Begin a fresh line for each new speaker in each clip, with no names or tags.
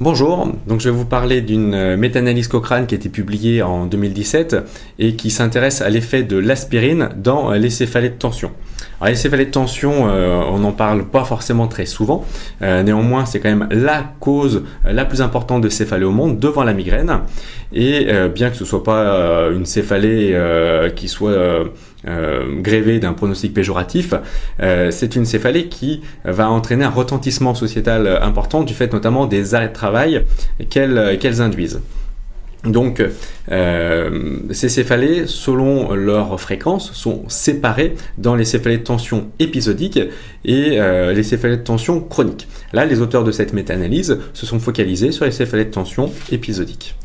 Bonjour, donc je vais vous parler d'une euh, méta-analyse Cochrane qui a été publiée en 2017 et qui s'intéresse à l'effet de l'aspirine dans euh, les céphalées de tension. Alors les céphalées de tension, euh, on n'en parle pas forcément très souvent, néanmoins c'est quand même la cause la plus importante de céphalée au monde devant la migraine et bien que ce soit pas une céphalée qui soit euh, grévé d'un pronostic péjoratif, euh, c'est une céphalée qui va entraîner un retentissement sociétal important du fait notamment des arrêts de travail qu'elles induisent. Donc, euh, ces céphalées, selon leur fréquence, sont séparées dans les céphalées de tension épisodiques et les céphalées de tension chroniques. Là, les auteurs de cette méta-analyse se sont focalisés sur les céphalées de tension épisodiques.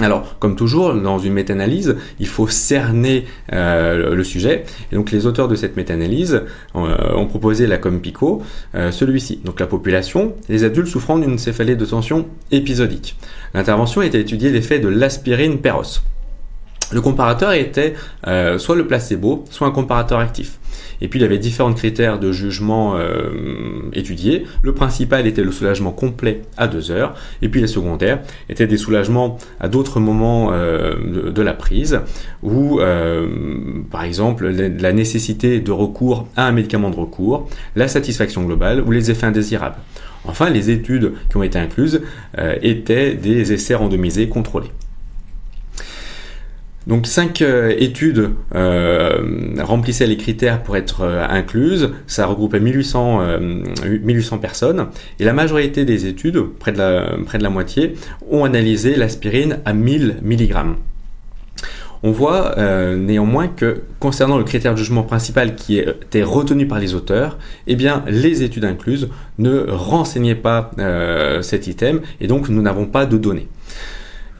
Alors, comme toujours, dans une méta-analyse, il faut cerner euh, le sujet. Et donc, les auteurs de cette méta-analyse euh, ont proposé la comme Pico, euh, celui-ci. Donc, la population, les adultes souffrant d'une céphalée de tension épisodique. L'intervention était d'étudier l'effet de l'aspirine péros. Le comparateur était soit le placebo, soit un comparateur actif. Et puis il y avait différents critères de jugement euh, étudiés. Le principal était le soulagement complet à 2 heures. Et puis les secondaires étaient des soulagements à d'autres moments euh, de, la prise, ou euh, par exemple la nécessité de recours à un médicament de recours, la satisfaction globale ou les effets indésirables. Enfin, les études qui ont été incluses étaient des essais randomisés contrôlés. Donc cinq euh, études euh, remplissaient les critères pour être euh, incluses. Ça regroupait 1800, 1800 personnes. Et la majorité des études, près de la, près de la moitié, ont analysé l'aspirine à 1000 mg. On voit néanmoins que concernant le critère de jugement principal qui était retenu par les auteurs, eh bien les études incluses ne renseignaient pas cet item et donc nous n'avons pas de données.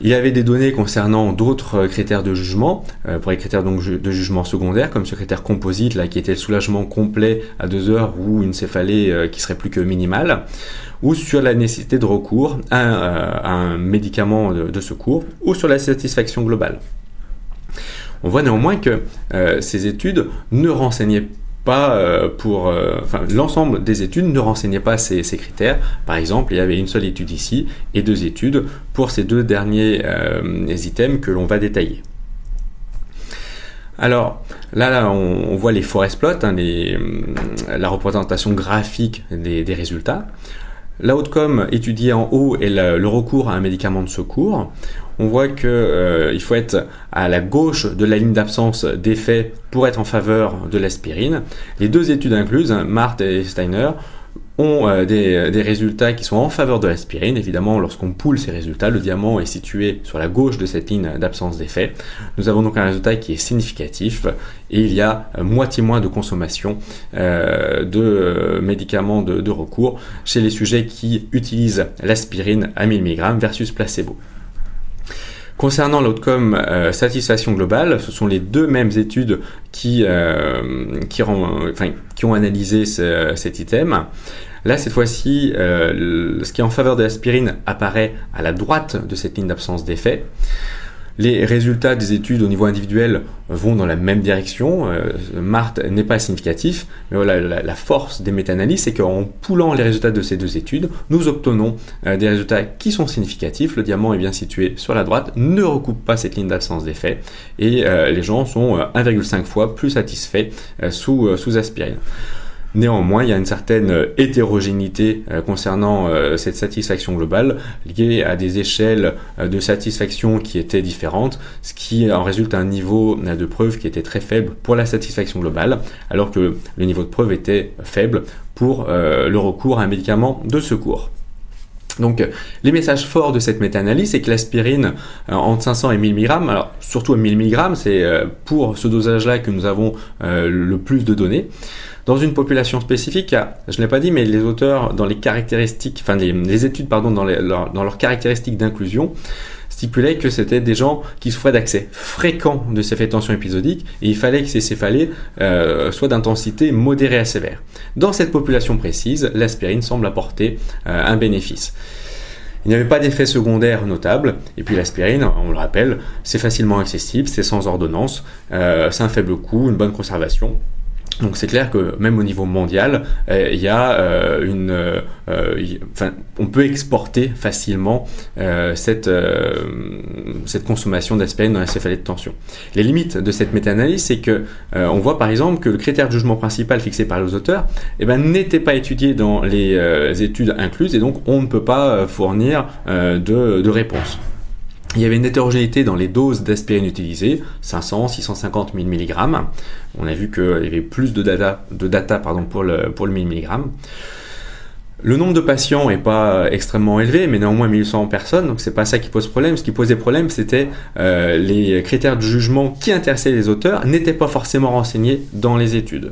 Il y avait des données concernant d'autres euh, critères de jugement, euh, pour les critères de jugement secondaire, comme ce critère composite, qui était le soulagement complet à deux heures ou une céphalée euh, qui serait plus que minimale, ou sur la nécessité de recours à, un médicament de, secours, ou sur la satisfaction globale. On voit néanmoins que ces études ne renseignaient pas euh, pour, euh, enfin, l'ensemble des études ne renseignait pas ces, critères. Par exemple, il y avait une seule étude ici et deux études pour ces deux derniers euh, items que l'on va détailler. Alors là, on, voit les forest plots, hein, la représentation graphique des résultats. L'outcome étudié en haut est le, recours à un médicament de secours. On voit qu'il euh, faut être à la gauche de la ligne d'absence d'effet pour être en faveur de l'aspirine. Les deux études incluses, hein, Marthe et Steiner, ont euh, euh, des, résultats qui sont en faveur de l'aspirine. Évidemment, lorsqu'on poule ces résultats, le diamant est situé sur la gauche de cette ligne d'absence d'effet. Nous avons donc un résultat qui est significatif et il y a euh, moitié moins de consommation de médicaments de, recours chez les sujets qui utilisent l'aspirine à 1000 mg versus placebo. Concernant l'outcome satisfaction globale, ce sont les deux mêmes études qui, qui ont analysé cet item. Là, cette fois-ci, euh, ce qui est en faveur de l'aspirine apparaît à la droite de cette ligne d'absence d'effet. Les résultats des études au niveau individuel vont dans la même direction. Euh, Marthe n'est pas significatif, mais voilà, la, force des méta-analyses, c'est qu'en poulant les résultats de ces deux études, nous obtenons euh, des résultats qui sont significatifs. Le diamant est bien situé sur la droite, ne recoupe pas cette ligne d'absence d'effet, et les gens sont 1,5 fois plus satisfaits sous, sous aspirine. Néanmoins, il y a une certaine euh, hétérogénéité euh, concernant euh, cette satisfaction globale liée à des échelles de satisfaction qui étaient différentes, ce qui en résulte un niveau de preuve qui était très faible pour la satisfaction globale, alors que le niveau de preuve était faible pour le recours à un médicament de secours. Donc, les messages forts de cette méta-analyse, c'est que l'aspirine entre 500 et 1000 mg, alors surtout à 1000 mg, c'est pour ce dosage-là que nous avons le plus de données. Dans une population spécifique, je ne l'ai pas dit, mais les auteurs, dans les caractéristiques, enfin les, études, pardon, dans, leurs caractéristiques d'inclusion, stipulaient que c'était des gens qui souffraient d'accès fréquent de ces tension épisodique et il fallait que ces céphalées euh, soient d'intensité modérée à sévère. Dans cette population précise, l'aspirine semble apporter euh, un bénéfice. Il n'y avait pas d'effet secondaire notable. Et puis l'aspirine, on le rappelle, c'est facilement accessible, c'est sans ordonnance, euh, c'est un faible coût, une bonne conservation. Donc c'est clair que même au niveau mondial, euh, il y a euh, une, euh, enfin, on peut exporter facilement cette cette consommation d'aspirine dans la céphalée de tension. Les limites de cette méta-analyse, c'est que on voit par exemple que le critère de jugement principal fixé par les auteurs, eh ben, n'était pas étudié dans les études incluses et donc on ne peut pas fournir de, de réponse. Il y avait une hétérogénéité dans les doses d'aspirine utilisées, 500, 650, 1000 mg. On a vu qu'il y avait plus de data, de data pardon, pour, le, pour le 1000 mg. Le nombre de patients n'est pas extrêmement élevé, mais néanmoins 1100 personnes, donc c'est pas ça qui pose problème. Ce qui posait problème, c'était euh, les critères de jugement qui intéressaient les auteurs n'étaient pas forcément renseignés dans les études.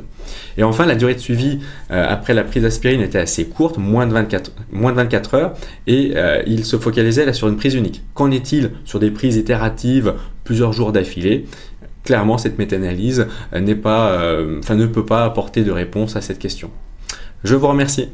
Et enfin, la durée de suivi euh, après la prise d'aspirine était assez courte, moins de 24, moins de 24 heures, et euh, il se focalisait sur une prise unique. Qu'en est-il sur des prises itératives plusieurs jours d'affilée? Clairement, cette méta-analyse n'est pas, enfin, ne peut pas apporter de réponse à cette question. Je vous remercie.